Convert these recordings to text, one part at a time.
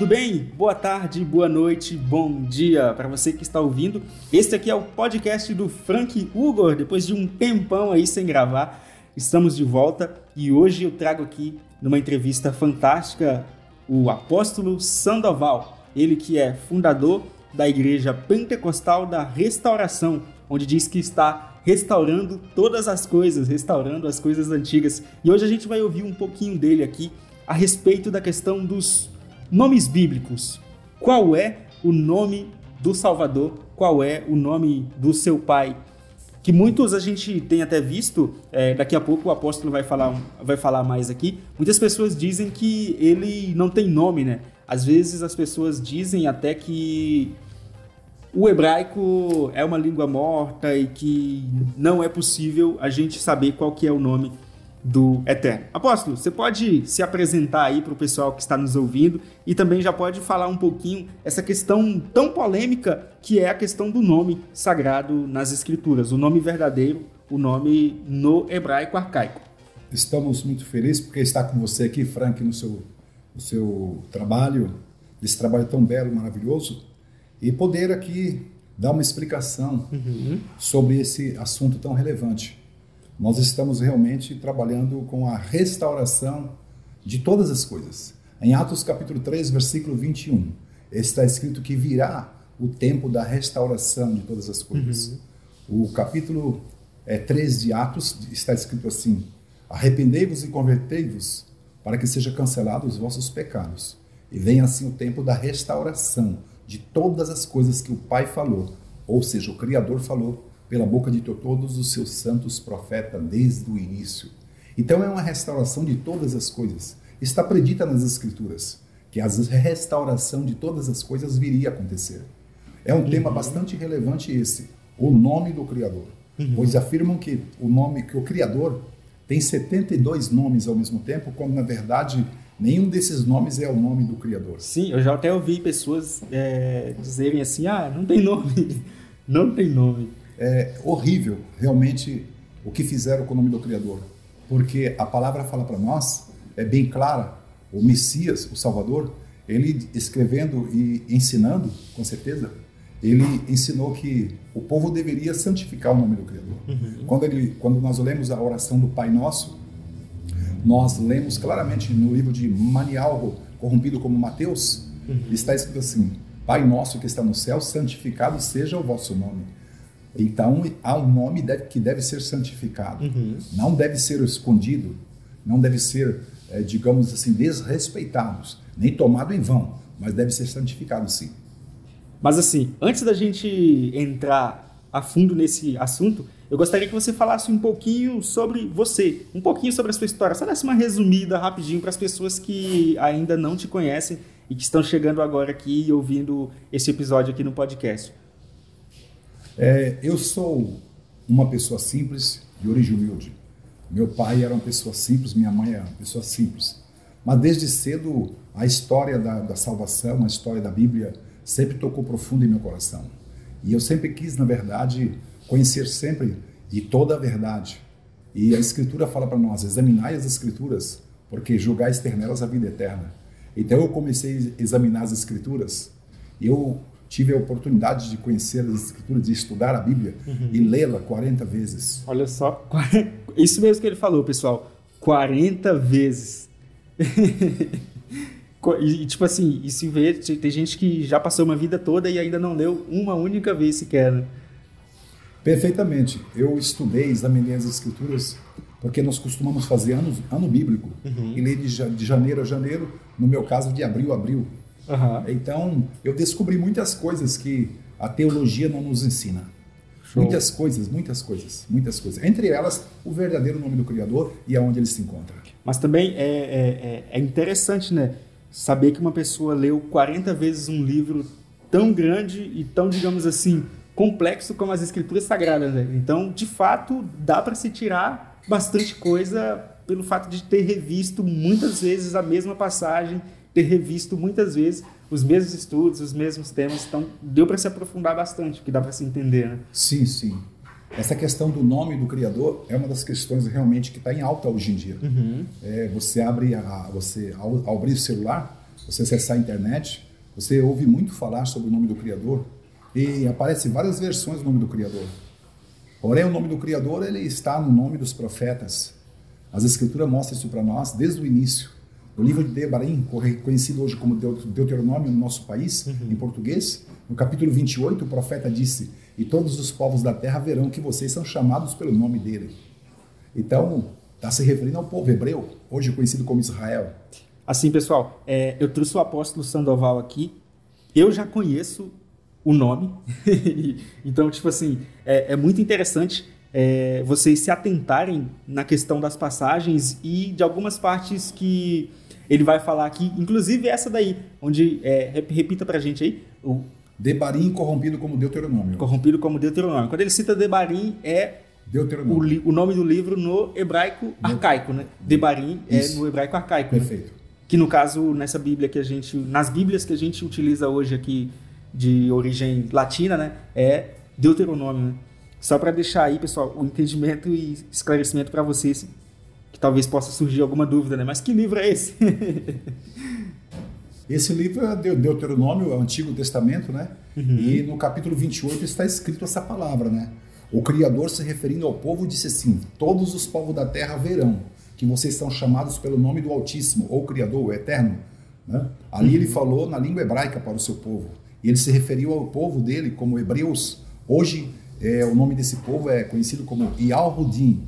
tudo bem? Boa tarde, boa noite, bom dia para você que está ouvindo. Este aqui é o podcast do Frank Hugo. Depois de um tempão aí sem gravar, estamos de volta e hoje eu trago aqui numa entrevista fantástica o apóstolo Sandoval, ele que é fundador da Igreja Pentecostal da Restauração, onde diz que está restaurando todas as coisas, restaurando as coisas antigas. E hoje a gente vai ouvir um pouquinho dele aqui a respeito da questão dos nomes bíblicos. Qual é o nome do Salvador? Qual é o nome do seu pai? Que muitos a gente tem até visto, é, daqui a pouco o apóstolo vai falar, vai falar mais aqui. Muitas pessoas dizem que ele não tem nome, né? Às vezes as pessoas dizem até que o hebraico é uma língua morta e que não é possível a gente saber qual que é o nome do Eterno. Apóstolo, você pode se apresentar aí para o pessoal que está nos ouvindo e também já pode falar um pouquinho essa questão tão polêmica que é a questão do nome sagrado nas Escrituras, o nome verdadeiro, o nome no hebraico arcaico. Estamos muito felizes porque está com você aqui, Frank, no seu, no seu trabalho, esse trabalho tão belo, maravilhoso, e poder aqui dar uma explicação uhum. sobre esse assunto tão relevante nós estamos realmente trabalhando com a restauração de todas as coisas. Em Atos capítulo 3, versículo 21, está escrito que virá o tempo da restauração de todas as coisas. Uhum. O capítulo é, 3 de Atos está escrito assim: Arrependei-vos e convertei-vos, para que sejam cancelados os vossos pecados, e venha assim o tempo da restauração de todas as coisas que o Pai falou, ou seja, o Criador falou pela boca de todos os seus santos profetas desde o início. Então é uma restauração de todas as coisas. Está predita nas Escrituras que a restauração de todas as coisas viria a acontecer. É um uhum. tema bastante relevante esse, o nome do Criador. Uhum. Pois afirmam que o nome que o Criador tem 72 nomes ao mesmo tempo, quando na verdade nenhum desses nomes é o nome do Criador. Sim, eu já até ouvi pessoas é, dizerem assim: ah, não tem nome, não tem nome é horrível realmente o que fizeram com o nome do Criador, porque a palavra fala para nós, é bem clara, o Messias, o Salvador, ele escrevendo e ensinando, com certeza, ele ensinou que o povo deveria santificar o nome do Criador. Uhum. Quando, ele, quando nós lemos a oração do Pai Nosso, nós lemos claramente no livro de Manialgo, corrompido como Mateus, uhum. está escrito assim: Pai nosso que está no céu, santificado seja o vosso nome. Então, há um nome que deve ser santificado. Uhum. Não deve ser escondido, não deve ser, é, digamos assim, desrespeitado, nem tomado em vão, mas deve ser santificado sim. Mas assim, antes da gente entrar a fundo nesse assunto, eu gostaria que você falasse um pouquinho sobre você, um pouquinho sobre a sua história. Só desse uma resumida rapidinho para as pessoas que ainda não te conhecem e que estão chegando agora aqui e ouvindo esse episódio aqui no podcast. É, eu sou uma pessoa simples, de origem humilde. Meu pai era uma pessoa simples, minha mãe era uma pessoa simples. Mas desde cedo, a história da, da salvação, a história da Bíblia, sempre tocou profundo em meu coração. E eu sempre quis, na verdade, conhecer sempre de toda a verdade. E a Escritura fala para nós: examinai as Escrituras, porque julgais ter nelas a vida eterna. Então eu comecei a examinar as Escrituras. Eu tive a oportunidade de conhecer as Escrituras, de estudar a Bíblia uhum. e lê-la 40 vezes. Olha só, isso mesmo que ele falou, pessoal, 40 vezes. e tipo assim, e se vê, tem gente que já passou uma vida toda e ainda não leu uma única vez sequer. Né? Perfeitamente. Eu estudei, examinei as Escrituras porque nós costumamos fazer anos, ano bíblico uhum. e ler de, de janeiro a janeiro, no meu caso de abril a abril. Uhum. Então, eu descobri muitas coisas que a teologia não nos ensina. Show. Muitas coisas, muitas coisas, muitas coisas. Entre elas, o verdadeiro nome do Criador e aonde ele se encontra. Mas também é, é, é, é interessante, né? Saber que uma pessoa leu 40 vezes um livro tão grande e tão, digamos assim, complexo como as Escrituras Sagradas. Né? Então, de fato, dá para se tirar bastante coisa pelo fato de ter revisto muitas vezes a mesma passagem ter revisto muitas vezes os mesmos estudos, os mesmos temas, então deu para se aprofundar bastante, que dá para se entender, né? Sim, sim. Essa questão do nome do criador é uma das questões realmente que está em alta hoje em dia. Uhum. É, você abre, a, você ao, ao, abrir o celular, você acessar a internet, você ouve muito falar sobre o nome do Criador e aparece várias versões do nome do Criador. Porém, o nome do Criador ele está no nome dos profetas. As Escrituras mostram isso para nós desde o início. O livro de Debarim, conhecido hoje como Deuteronômio no nosso país, uhum. em português, no capítulo 28, o profeta disse: E todos os povos da terra verão que vocês são chamados pelo nome dele. Então, está se referindo ao povo hebreu, hoje conhecido como Israel. Assim, pessoal, é, eu trouxe o apóstolo Sandoval aqui. Eu já conheço o nome. então, tipo assim, é, é muito interessante é, vocês se atentarem na questão das passagens e de algumas partes que ele vai falar aqui, inclusive essa daí, onde, é, repita pra gente aí, o... Debarim corrompido como Deuteronômio. Corrompido como Deuteronômio. Quando ele cita Debarim, é o, o, nome do livro no hebraico arcaico, né? Debarim é no hebraico arcaico. Né? Perfeito. Né? Que no caso, nessa Bíblia que a gente, nas Bíblias que a gente utiliza hoje aqui de origem latina, né? É Deuteronômio, né? Só para deixar aí, pessoal, o entendimento e esclarecimento para vocês talvez possa surgir alguma dúvida, né? Mas que livro é esse? esse livro é Deuteronômio, é o Antigo Testamento, né? Uhum. E no capítulo 28 está escrito essa palavra, né? O Criador, se referindo ao povo, disse assim: Todos os povos da terra verão que vocês são chamados pelo nome do Altíssimo, ou Criador, o Eterno. Né? Ali uhum. ele falou na língua hebraica para o seu povo. E ele se referiu ao povo dele como hebreus. Hoje, é, o nome desse povo é conhecido como Yalhudim,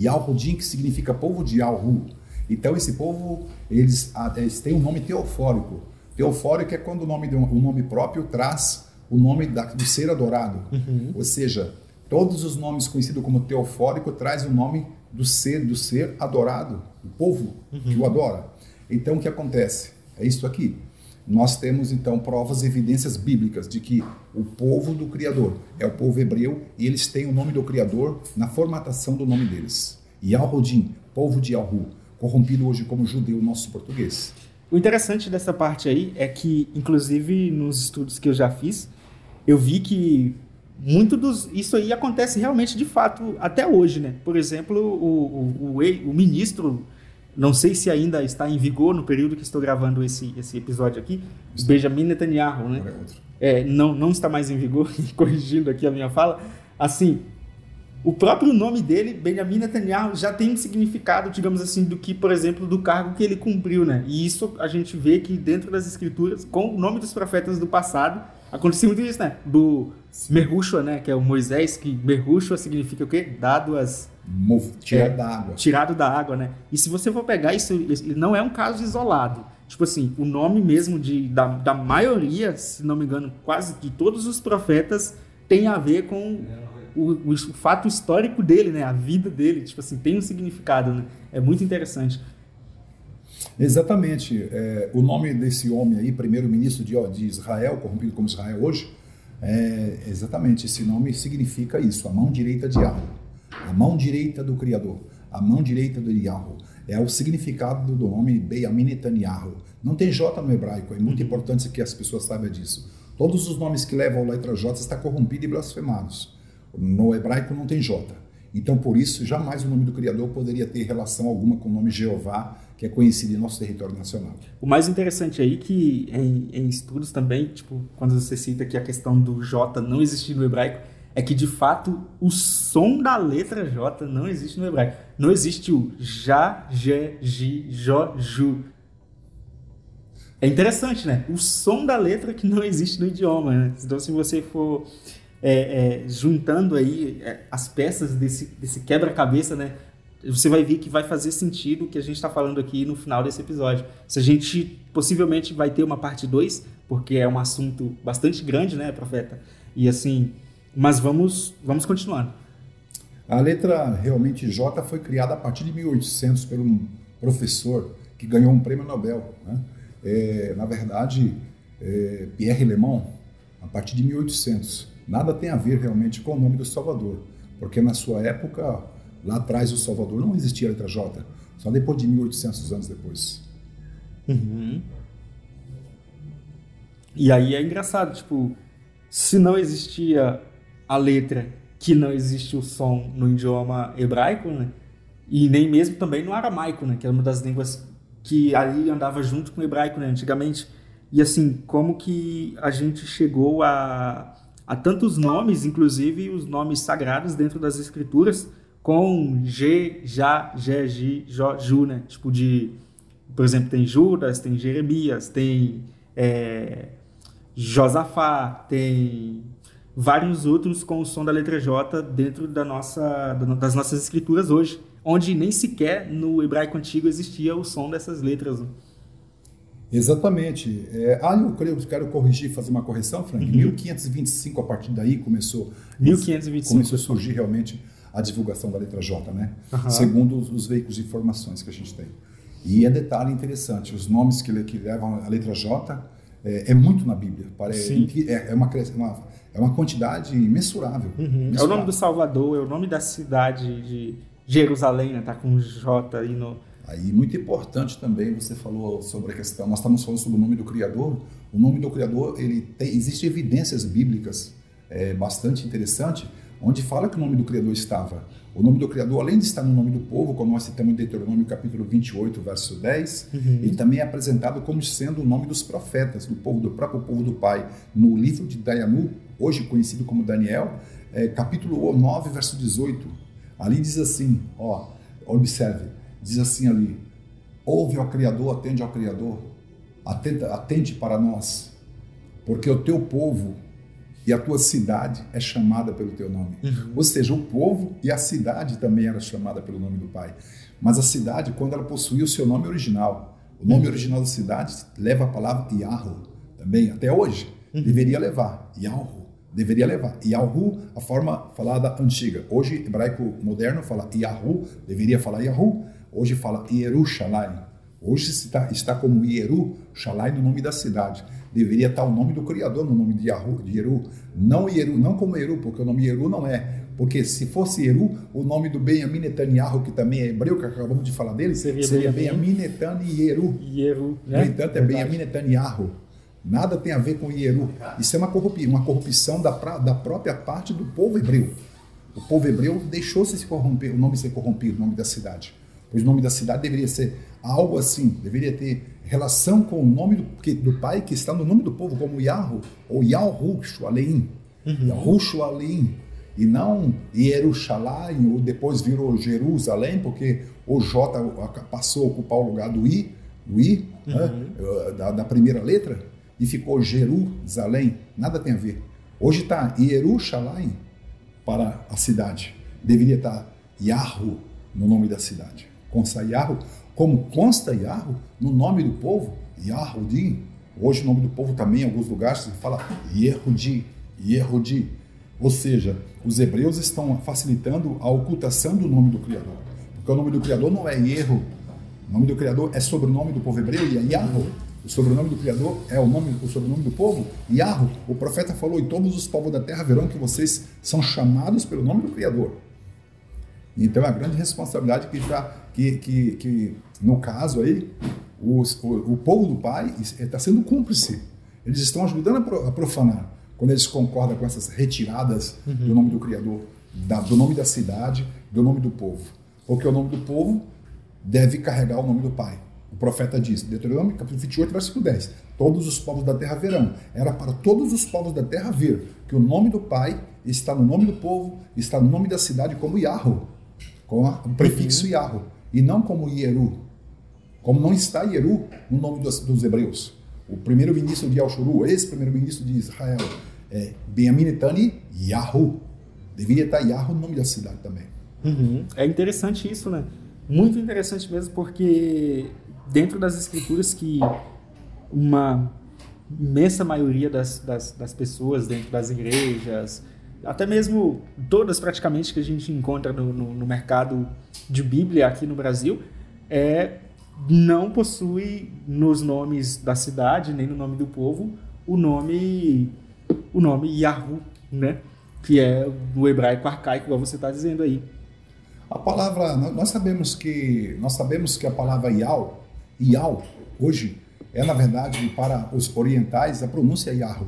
Yalhudim, que significa povo de Yalhu. Então, esse povo, eles, eles têm um nome teofórico. Teofórico é quando o nome, de um, o nome próprio traz o nome da, do ser adorado. Uhum. Ou seja, todos os nomes conhecidos como teofórico traz o nome do ser, do ser adorado, do povo uhum. que o adora. Então, o que acontece? É isso aqui. Nós temos então provas, evidências bíblicas de que o povo do Criador é o povo hebreu e eles têm o nome do Criador na formatação do nome deles. Yalrodim, povo de Yalru, corrompido hoje como judeu nosso português. O interessante dessa parte aí é que, inclusive nos estudos que eu já fiz, eu vi que muito dos isso aí acontece realmente de fato até hoje, né? Por exemplo, o, o, o, o ministro não sei se ainda está em vigor no período que estou gravando esse, esse episódio aqui, está. Benjamin Netanyahu, né? É, não, não está mais em vigor, corrigindo aqui a minha fala. Assim, o próprio nome dele, Benjamin Netanyahu, já tem um significado, digamos assim, do que, por exemplo, do cargo que ele cumpriu, né? E isso a gente vê que dentro das escrituras, com o nome dos profetas do passado, aconteceu muito isso, né? Do Merrushua, né? Que é o Moisés, que Merrushua significa o quê? Dado as tirado é, da água. Tirado da água, né? E se você for pegar isso, não é um caso isolado. Tipo assim, o nome mesmo de, da, da maioria, se não me engano, quase de todos os profetas tem a ver com o, o, o, fato histórico dele, né? A vida dele, tipo assim, tem um significado, né? É muito interessante. Exatamente. É, o nome desse homem aí, primeiro-ministro de, de Israel, corrompido como Israel hoje, é, exatamente esse nome significa isso, a mão direita de Yahweh a mão direita do Criador, a mão direita do Yahweh. É o significado do nome Benjamin Netanyahu. Não tem J no hebraico, é muito importante que as pessoas saibam disso. Todos os nomes que levam a letra J estão corrompidos e blasfemados. No hebraico não tem J. Então, por isso, jamais o nome do Criador poderia ter relação alguma com o nome Jeová, que é conhecido em nosso território nacional. O mais interessante aí que em, em estudos também, tipo, quando você cita que a questão do J não existir no hebraico, é que de fato o som da letra J não existe no hebraico. Não existe o já, je, ji, jo, ju. É interessante, né? O som da letra que não existe no idioma. Né? Então, se você for é, é, juntando aí é, as peças desse, desse quebra-cabeça, né? Você vai ver que vai fazer sentido o que a gente está falando aqui no final desse episódio. Se a gente possivelmente vai ter uma parte 2, porque é um assunto bastante grande, né, profeta? E assim, mas vamos, vamos continuando. A letra realmente J foi criada a partir de 1800 por um professor que ganhou um prêmio Nobel. Né? É, na verdade, é, Pierre Lemon, a partir de 1800. Nada tem a ver realmente com o nome do Salvador, porque na sua época, lá atrás, o Salvador não existia a letra J, só depois de 1800 anos depois. Uhum. E aí é engraçado, tipo, se não existia a letra que não existe o som no idioma hebraico, né? E nem mesmo também no aramaico, né? Que é uma das línguas que ali andava junto com o hebraico, né, antigamente. E assim, como que a gente chegou a, a tantos nomes, inclusive os nomes sagrados dentro das escrituras, com G, Já, Gé, Gi, Jó, Ju, né? Tipo de, por exemplo, tem Judas, tem Jeremias, tem é, Josafá, tem vários outros com o som da letra J dentro da nossa, das nossas escrituras hoje, onde nem sequer no hebraico antigo existia o som dessas letras. Né? Exatamente. É, ah, eu quero, quero corrigir, fazer uma correção, Frank. Uhum. 1525, a partir daí, começou, 1525. começou a surgir realmente a divulgação da letra J, né? Uhum. Segundo os, os, veículos de informações que a gente tem. E é detalhe interessante, os nomes que, que levam a letra J é, é muito na Bíblia. Parece, é, é, uma, uma, é uma quantidade imensurável, uhum. mensurável. É o nome do Salvador, é o nome da cidade de Jerusalém, né? Tá com J aí no Aí, muito importante também, você falou sobre a questão, nós estamos falando sobre o nome do Criador. O nome do Criador, ele tem, existem evidências bíblicas é, bastante interessantes, onde fala que o nome do Criador estava. O nome do Criador, além de estar no nome do povo, como nós citamos em Deuteronômio capítulo 28, verso 10, uhum. ele também é apresentado como sendo o nome dos profetas, do povo do próprio povo do Pai. No livro de Dayanu, hoje conhecido como Daniel, é, capítulo 9, verso 18. Ali diz assim, ó, observe, diz assim ali: ouve ao Criador, atende ao Criador, atende, atende para nós, porque o teu povo e a tua cidade é chamada pelo teu nome. Uhum. Ou seja, o povo e a cidade também era chamada pelo nome do Pai. Mas a cidade, quando ela possuía o seu nome original, o nome uhum. original da cidade leva a palavra Yahoo, também, até hoje, uhum. deveria levar. Yahoo, deveria levar. Yahoo, a forma falada antiga. Hoje, hebraico moderno fala Yahoo, deveria falar Yahoo, Hoje fala Yerushalayim. Hoje está, está como Yerushalayim no nome da cidade. Deveria estar o nome do Criador no nome de, Yahu, de Yeru. Não Yeru, não como Yeru, porque o nome Yeru não é. Porque se fosse Yeru, o nome do Benjamin Netanyahu, que também é hebreu, que acabamos de falar dele, seria, seria Benjamin Netanyahu. Yeru, né? No entanto, é Benjamin Netanyahu. Nada tem a ver com Yeru. Isso é uma corrupção, uma corrupção da, da própria parte do povo hebreu. O povo hebreu deixou-se se corromper, o nome ser corrompido, o nome da cidade. Pois o nome da cidade deveria ser algo assim, deveria ter relação com o nome do, que, do pai que está no nome do povo, como Yahoo ou Yahushua Aleim. Uhum. Aleim. E não Yerushalayim, ou depois virou Jerusalém, porque o J passou a ocupar o lugar do I, do I uhum. né, da, da, primeira letra, e ficou Jerusalém. Nada tem a ver. Hoje está Yerushalayim para a cidade. Deveria estar Yahoo no nome da cidade consta Yahoo, como consta Yahoo no nome do povo, Yahudi. Hoje o nome do povo também, em alguns lugares, se fala Yehudi, Yehudi. Ou seja, os hebreus estão facilitando a ocultação do nome do Criador. Porque o nome do Criador não é Erro. O nome do Criador é sobrenome do povo hebreu e é Yahoo. O sobrenome do Criador é o nome, o sobrenome do povo. Yahoo. O profeta falou: E todos os povos da terra verão que vocês são chamados pelo nome do Criador. Então é uma grande responsabilidade que, tá, que, que, que no caso aí, os, o, o povo do Pai está sendo cúmplice. Eles estão ajudando a profanar quando eles concordam com essas retiradas uhum. do nome do Criador, da, do nome da cidade, do nome do povo. Porque o nome do povo deve carregar o nome do Pai. O profeta diz, Deuteronômio capítulo 28, versículo 10: Todos os povos da terra verão. Era para todos os povos da terra ver que o nome do Pai está no nome do povo, está no nome da cidade como Yahweh com o prefixo uhum. Yahoo, e não como Ieru. Como não está Ieru no nome dos, dos hebreus. O primeiro-ministro de Al-Shuru, ex-primeiro-ministro de Israel, é Benjamin Yahoo. Deveria estar Yahoo no nome da cidade também. Uhum. É interessante isso, né? Muito interessante mesmo, porque dentro das escrituras que uma imensa maioria das, das, das pessoas dentro das igrejas, até mesmo todas praticamente que a gente encontra no, no, no mercado de Bíblia aqui no Brasil, é, não possui nos nomes da cidade, nem no nome do povo, o nome o nome Yahoo, né? Que é o hebraico arcaico, como você está dizendo aí. A palavra, nós sabemos que nós sabemos que a palavra Yao, Yao, hoje é na verdade para os orientais a pronúncia Yahoo.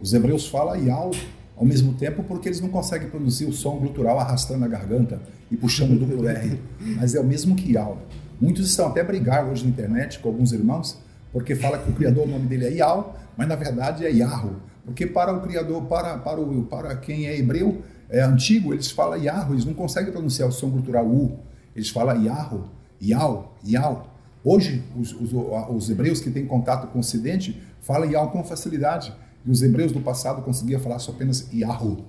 Os hebreus falam Yao ao mesmo tempo porque eles não conseguem produzir o som glutural arrastando a garganta e puxando o duplo R, mas é o mesmo que Yao. Muitos estão até brigar hoje na internet com alguns irmãos, porque fala que o criador, o nome dele é Yal, mas na verdade é Yahoo. Porque para o criador, para, para, o, para quem é hebreu, é antigo, eles falam Yahoo, eles não conseguem pronunciar o som cultural U. Eles falam Yahoo, Yal, Yal. Hoje, os, os, os, hebreus que têm contato com o Ocidente falam Yahoo com facilidade. E os hebreus do passado conseguiam falar só apenas Yahoo.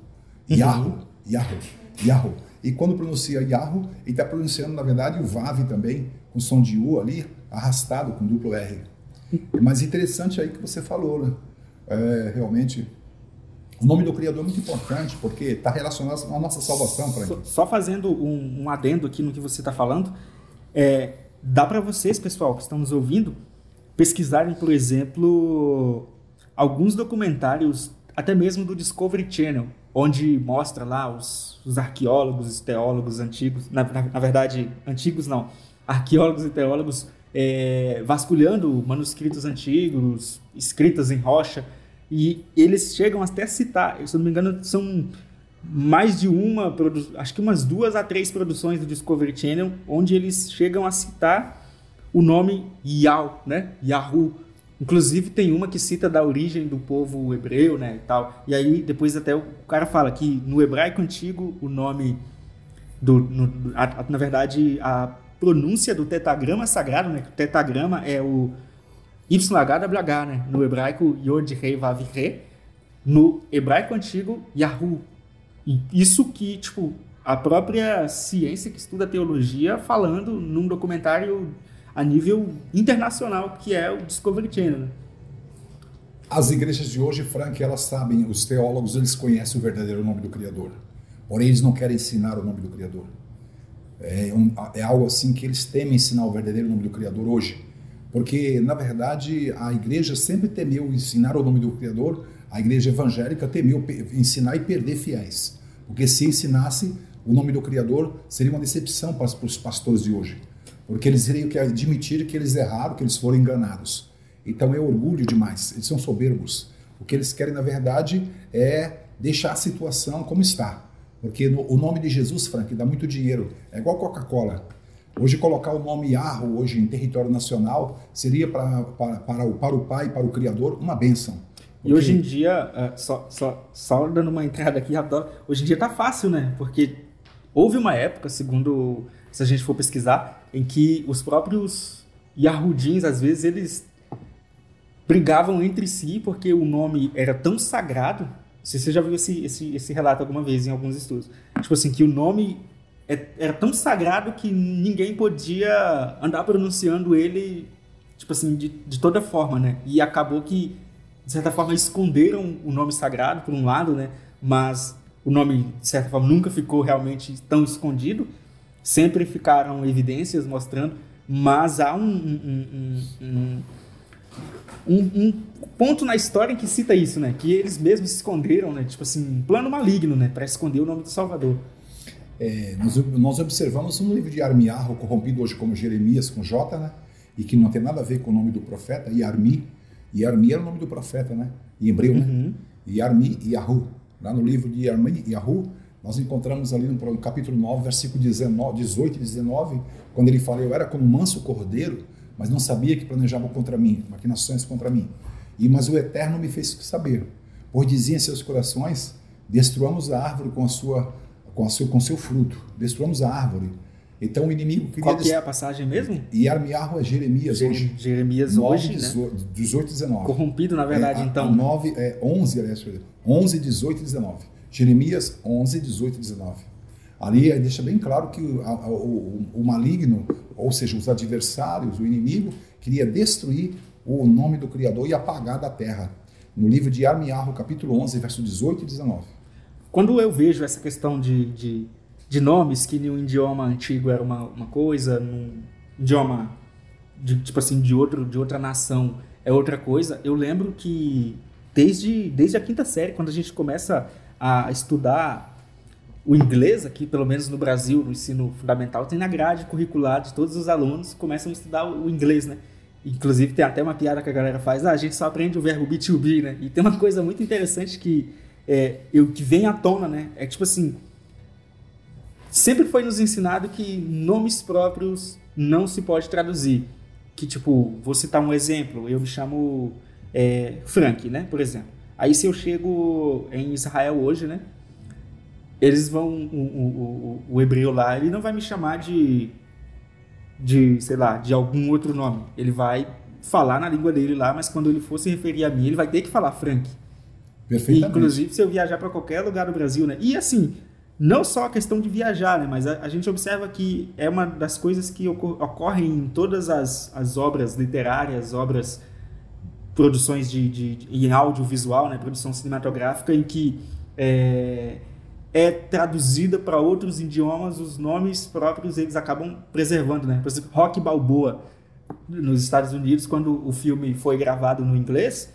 Yahoo, uhum. Yahoo, Yahoo. E quando pronuncia Yahoo, ele está pronunciando, na verdade, o Vav também, com som de U ali, arrastado com duplo R. Mas interessante aí que você falou, né? É, realmente, o nome do Criador é muito importante, porque está relacionado à nossa salvação. Só, só fazendo um, um, adendo aqui no que você está falando, é, dá para vocês, pessoal, que estão nos ouvindo, pesquisarem, por exemplo, alguns documentários, até mesmo do Discovery Channel, onde mostra lá os, os arqueólogos, os teólogos antigos, na, na, na, verdade, antigos não, arqueólogos e teólogos é, vasculhando manuscritos antigos, escritas em rocha, e eles chegam até a citar, se não me engano, são mais de uma, acho que umas duas a três produções do Discovery Channel, onde eles chegam a citar o nome Yahoo, né? Yahoo. Inclusive tem uma que cita da origem do povo hebreu, né, e tal. E aí depois até o cara fala que no hebraico antigo o nome do, no, a, na verdade a pronúncia do tetagrama sagrado, né, que o tetagrama é o YHWH, né, no hebraico Yod Rei Vav Re, no hebraico antigo Yahoo. E isso que, tipo, a própria ciência que estuda teologia falando num documentário a nível internacional, que é o Discovery Channel. Né? As igrejas de hoje, Frank, elas sabem, os teólogos, eles conhecem o verdadeiro nome do Criador. Porém, eles não querem ensinar o nome do Criador. É, um, é algo assim que eles temem ensinar o verdadeiro nome do Criador hoje. Porque, na verdade, a igreja sempre temeu ensinar o nome do Criador, a igreja evangélica temeu ensinar e perder fiéis. Porque se ensinasse o nome do Criador, seria uma decepção para os pastores de hoje. Porque eles teriam que admitir que eles erraram, que eles foram enganados. Então é orgulho demais, eles são soberbos. O que eles querem, na verdade, é deixar a situação como está. Porque no, o nome de Jesus, Frank, dá muito dinheiro. É igual Coca-Cola. Hoje, colocar o nome Yarro hoje em território nacional seria para, para, para, o, para o Pai, para o Criador, uma bênção. E hoje em dia, uh, só, só, só dando uma entrada aqui rapidão, hoje em dia tá fácil, né? Porque houve uma época, segundo se a gente for pesquisar, em que os próprios Yahudins, às vezes, eles brigavam entre si porque o nome era tão sagrado. Se você já viu esse, esse, esse relato alguma vez em alguns estudos. Tipo assim, que o nome é, era tão sagrado que ninguém podia andar pronunciando ele, tipo assim, de, de toda forma, né? E acabou que de certa forma, esconderam o nome sagrado, por um lado, né? Mas o nome, de certa forma, nunca ficou realmente tão escondido. Sempre ficaram evidências mostrando, mas há um, um, um, um, ponto na história em que cita isso, né? Que eles mesmos se esconderam, né? Tipo assim, um plano maligno, né? Para esconder o nome do Salvador. É, nós, nós, observamos um livro de Armiarro, corrompido hoje como Jeremias, com J, né? E que não tem nada a ver com o nome do profeta, e Armi, e Armi era o nome do profeta, né? Em hebreu, né? uhum. né? E Armi e Yahu. Lá no livro de Yahu, nós encontramos ali no capítulo 9, versículo 19, 18 e 19, quando ele fala: Eu era como manso cordeiro, mas não sabia que planejavam contra mim, maquinações contra mim. E Mas o Eterno me fez saber, pois dizia em seus corações: Destruamos a árvore com, a sua, com, a seu, com seu fruto, destruamos a árvore então o inimigo queria. Qual que é a passagem mesmo? E Armiarro é Jeremias hoje. Jeremias 9, hoje, 18, né? 18 19. Corrompido, na verdade, é, então. 9, é 11, aliás, 11, 18 e 19. Jeremias 11, 18 e 19. Ali deixa bem claro que o, o, o, o maligno, ou seja, os adversários, o inimigo, queria destruir o nome do Criador e apagar da terra. No livro de Armiarro, capítulo 11, verso 18 e 19. Quando eu vejo essa questão de, de de nomes que em um idioma antigo era uma, uma coisa, num idioma de, tipo assim de outro de outra nação é outra coisa. Eu lembro que desde desde a quinta série, quando a gente começa a estudar o inglês aqui, pelo menos no Brasil, no ensino fundamental, tem na grade curricular de todos os alunos começam a estudar o inglês, né? Inclusive tem até uma piada que a galera faz, ah, a gente só aprende o verbo B2B, né? E tem uma coisa muito interessante que é, eu, que vem à tona, né? É tipo assim, sempre foi nos ensinado que nomes próprios não se pode traduzir. Que, tipo, vou citar um exemplo, eu me chamo é, Frank, né, por exemplo. Aí se eu chego em Israel hoje, né, eles vão, o, o, o, o hebreu lá, ele não vai me chamar de, de, sei lá, de algum outro nome. Ele vai falar na língua dele lá, mas quando ele for se referir a mim, ele vai ter que falar Frank. Perfeitamente. Inclusive, se eu viajar para qualquer lugar do Brasil, né? E assim, não só a questão de viajar, né? Mas a, a gente observa que é uma das coisas que ocor ocorrem em todas as, as obras literárias, obras, produções de, de, de, em audiovisual, né? Produção cinematográfica, em que é, é traduzida para outros idiomas, os nomes próprios eles acabam preservando, né? Por exemplo, Rock Balboa, nos Estados Unidos, quando o filme foi gravado no inglês,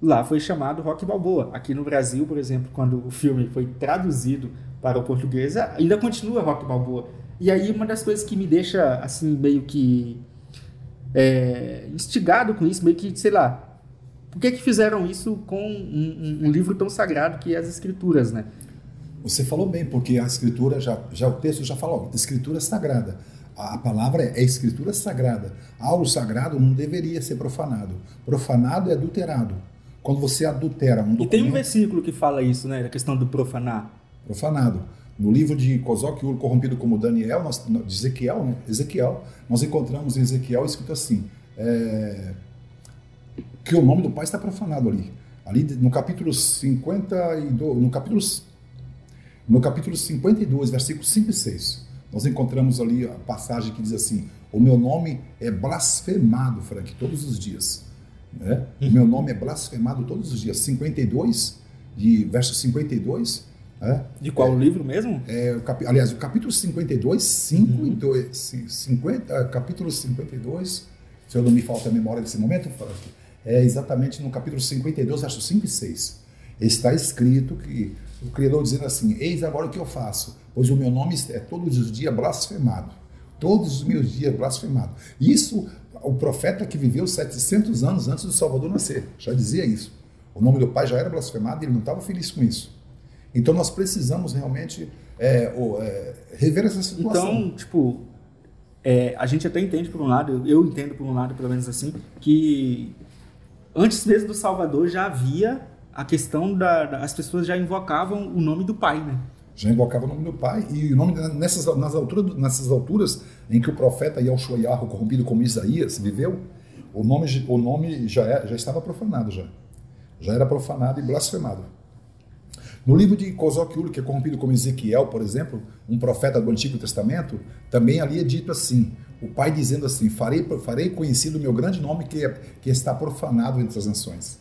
lá foi chamado Rock Balboa. Aqui no Brasil, por exemplo, quando o filme foi traduzido para o português, ainda continua Rock Balboa. E aí uma das coisas que me deixa assim meio que é, instigado com isso, meio que, sei lá, por que que fizeram isso com um, um, livro tão sagrado que é as Escrituras, né? Você falou bem, porque a Escritura já, já o texto já falou, Escritura sagrada. A palavra é, é Escritura sagrada. Algo sagrado não deveria ser profanado. Profanado é adulterado. Quando você adultera um documento... E tem um versículo que fala isso, né? A questão do profanar profanado. No livro de Kozok Ur, corrompido como Daniel, nós, de Ezequiel, né? Ezequiel, nós encontramos em Ezequiel escrito assim, é, que o nome do pai está profanado ali. Ali no capítulo 52, no capítulo, no capítulo 52, versículos 5 e 6, nós encontramos ali a passagem que diz assim, o meu nome é blasfemado, Frank, todos os dias. Né? O meu nome é blasfemado todos os dias. 52, de verso 52, De qual é, livro mesmo? É, o cap, aliás, o capítulo 52, 5 uhum. e 2. 50, capítulo 52, se eu não me falta a memória desse momento, é exatamente no capítulo 52, versos 5 e 6. Está escrito que o Criador dizendo assim: Eis agora o que eu faço, pois o meu nome é todos os dias blasfemado. Todos os meus dias blasfemado. Isso, o profeta que viveu 700 anos antes do Salvador nascer, já dizia isso. O nome do pai já era blasfemado e ele não estava feliz com isso. Então nós precisamos realmente é, é, rever essa situação. Então, tipo, é, a gente até entende por um lado, eu entendo por um lado, pelo menos assim, que antes mesmo do Salvador já havia a questão da, da as pessoas já invocavam o nome do Pai, né? Já invocava o nome do Pai e o nome nessas nas alturas nessas alturas em que o profeta Yahushuayahu, corrompido como Isaías, viveu, o nome o nome já é, já estava profanado já, já era profanado e blasfemado. No livro de Kozok que é corrompido como Ezequiel, por exemplo, um profeta do Antigo Testamento, também ali é dito assim, o pai dizendo assim, farei, farei conhecido o meu grande nome que, é, que está profanado entre as nações.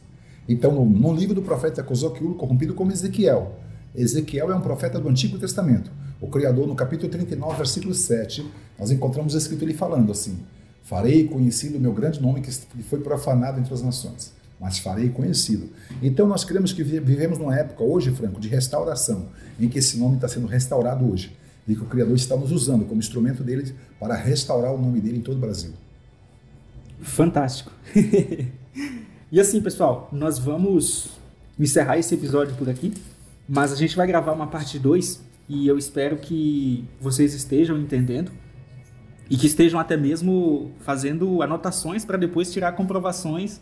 Então, no, no livro do profeta Kozok corrompido como Ezequiel, Ezequiel é um profeta do Antigo Testamento. O Criador, no capítulo 39, versículo 7, nós encontramos escrito ele falando assim, farei conhecido o meu grande nome que foi profanado entre as nações mas farei conhecido. Então nós cremos que vivemos numa época hoje, Franco, de restauração, em que esse nome está sendo restaurado hoje e que o Criador está nos usando como instrumento dele para restaurar o nome dele em todo o Brasil. Fantástico. e assim, pessoal, nós vamos encerrar esse episódio por aqui, mas a gente vai gravar uma parte 2 e eu espero que vocês estejam entendendo e que estejam até mesmo fazendo anotações para depois tirar comprovações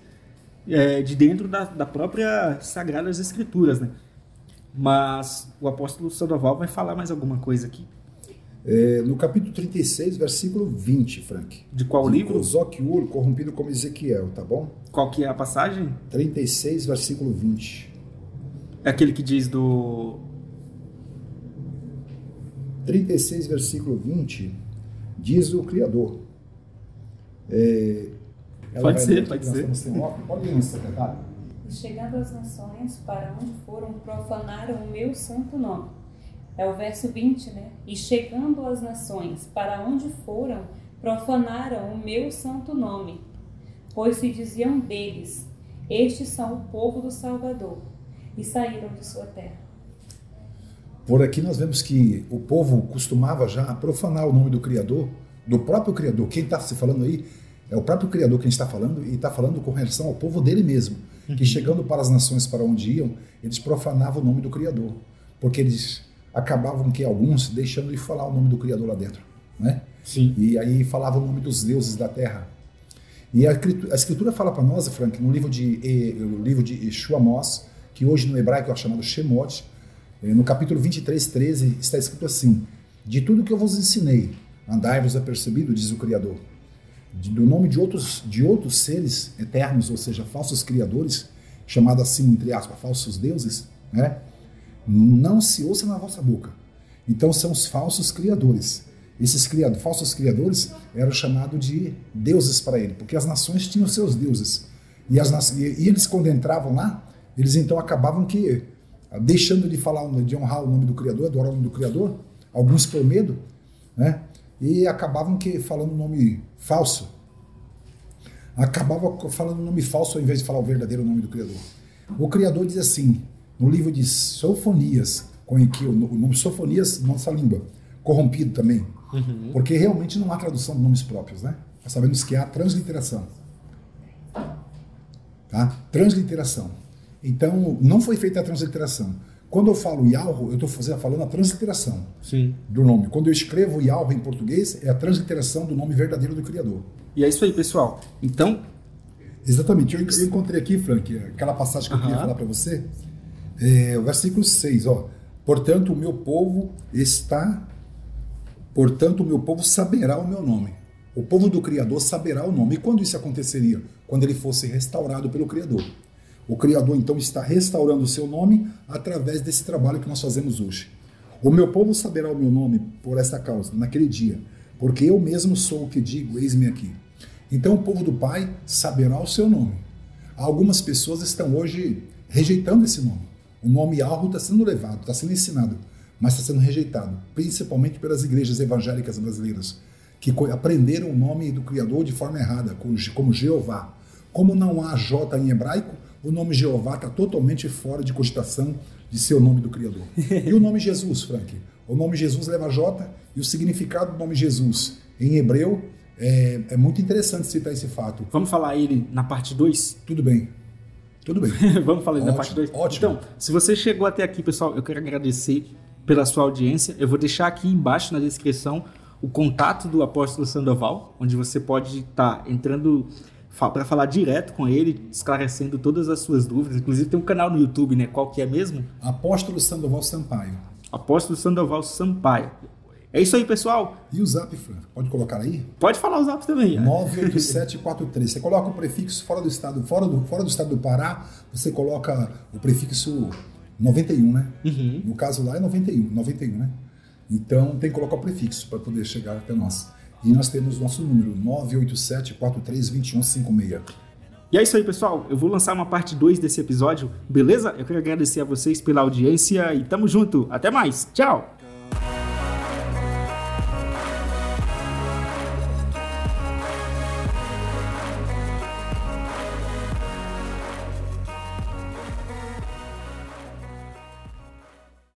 é, de dentro da, da própria Sagradas Escrituras, né? Mas o apóstolo Sandoval vai falar mais alguma coisa aqui. É, no capítulo 36, versículo 20, Frank. De qual de livro? Zoquiur, corrompido como Ezequiel, tá bom? Qual que é a passagem? 36, versículo 20. É aquele que diz do... 36, versículo 20, diz o Criador. É, ela pode ser, pode ser. Pode ir, secretário. E chegando às nações para onde foram, profanaram o meu santo nome. É o verso 20, né? E chegando às nações para onde foram, profanaram o meu santo nome. Pois se diziam deles: Estes são o povo do Salvador, e saíram de sua terra. Por aqui nós vemos que o povo costumava já profanar o nome do Criador, do próprio Criador. Quem está se falando aí é o próprio Criador que a gente está falando e está falando com relação ao povo dele mesmo, que uhum. chegando para as nações para onde iam, eles profanavam o nome do Criador, porque eles acabavam que alguns deixando de falar o nome do Criador lá dentro, né? Sim. E aí falavam o nome dos deuses da terra. E a escritura, a escritura fala para nós, Frank, no livro de no livro de Shuamos, que hoje no hebraico é chamado Shemot, eh, no capítulo 23, 13, está escrito assim: De tudo que eu vos ensinei, andai-vos apercebido, diz o Criador. Do nome de outros, de outros seres eternos, ou seja, falsos criadores, chamado assim, entre aspas, falsos deuses, né? não se ouça na vossa boca. Então são os falsos criadores. Esses criado, falsos criadores eram chamados de deuses para ele, porque as nações tinham seus deuses. E, as, e eles, quando entravam lá, eles então acabavam que, deixando de falar, de honrar o nome do Criador, adorar o nome do Criador, alguns por medo, né? E acabavam que falando nome falso. Acabava falando o nome falso ao invés de falar o verdadeiro nome do Criador. O Criador diz assim, no livro de Sofonias, com que o nome Sofonias, nossa língua, corrompido também, uhum. porque realmente não há tradução de nomes próprios, né? Nós sabemos que há transliteração. Tá? Transliteração. Então, não foi feita a transliteração. Quando eu falo Yalro, eu estou falando a transliteração Sim. do nome. Quando eu escrevo Yalro em português, é a transliteração do nome verdadeiro do Criador. E é isso aí, pessoal. Então. Exatamente. Eu encontrei aqui, Frank, aquela passagem que eu queria falar para você. É, o versículo 6, ó. Portanto, o meu povo está. Portanto, o meu povo saberá o meu nome. O povo do Criador saberá o nome. E quando isso aconteceria? Quando ele fosse restaurado pelo Criador. O Criador então está restaurando o seu nome através desse trabalho que nós fazemos hoje. O meu povo saberá o meu nome por esta causa, naquele dia, porque eu mesmo sou o que digo, eis-me aqui. Então o povo do Pai saberá o seu nome. Algumas pessoas estão hoje rejeitando esse nome. O nome Alro está sendo levado, está sendo ensinado, mas está sendo rejeitado, principalmente pelas igrejas evangélicas brasileiras, que aprenderam o nome do Criador de forma errada, como Jeová. Como não há J em hebraico, o nome Jeová está totalmente fora de cogitação de ser o nome do Criador. E o nome Jesus, Frank? O nome Jesus leva J e o significado do nome Jesus em hebreu é, é muito interessante citar esse fato. Vamos falar ele na parte 2? Tudo bem. Tudo bem. Vamos falar ótimo, na parte 2? Ótimo. Então, se você chegou até aqui, pessoal, eu quero agradecer pela sua audiência. Eu vou deixar aqui embaixo na descrição o contato do apóstolo Sandoval, onde você pode estar tá entrando para falar direto com ele, esclarecendo todas as suas dúvidas. Inclusive tem um canal no YouTube, né? Qual que é mesmo? Apóstolo Sandoval Sampaio. Apóstolo Sandoval Sampaio. É isso aí, pessoal. E o Zap, Fran? Pode colocar aí? Pode falar o Zap também. 98743. Você coloca o prefixo fora do estado, fora do, fora do estado do Pará, você coloca o prefixo 91, né? Uhum. No caso lá é 91, 91, né? Então tem que colocar o prefixo para poder chegar até nós. E nós temos nosso número 987-43-2156. E é isso aí, pessoal. Eu vou lançar uma parte 2 desse episódio, beleza? Eu quero agradecer a vocês pela audiência e tamo junto. Até mais. Tchau!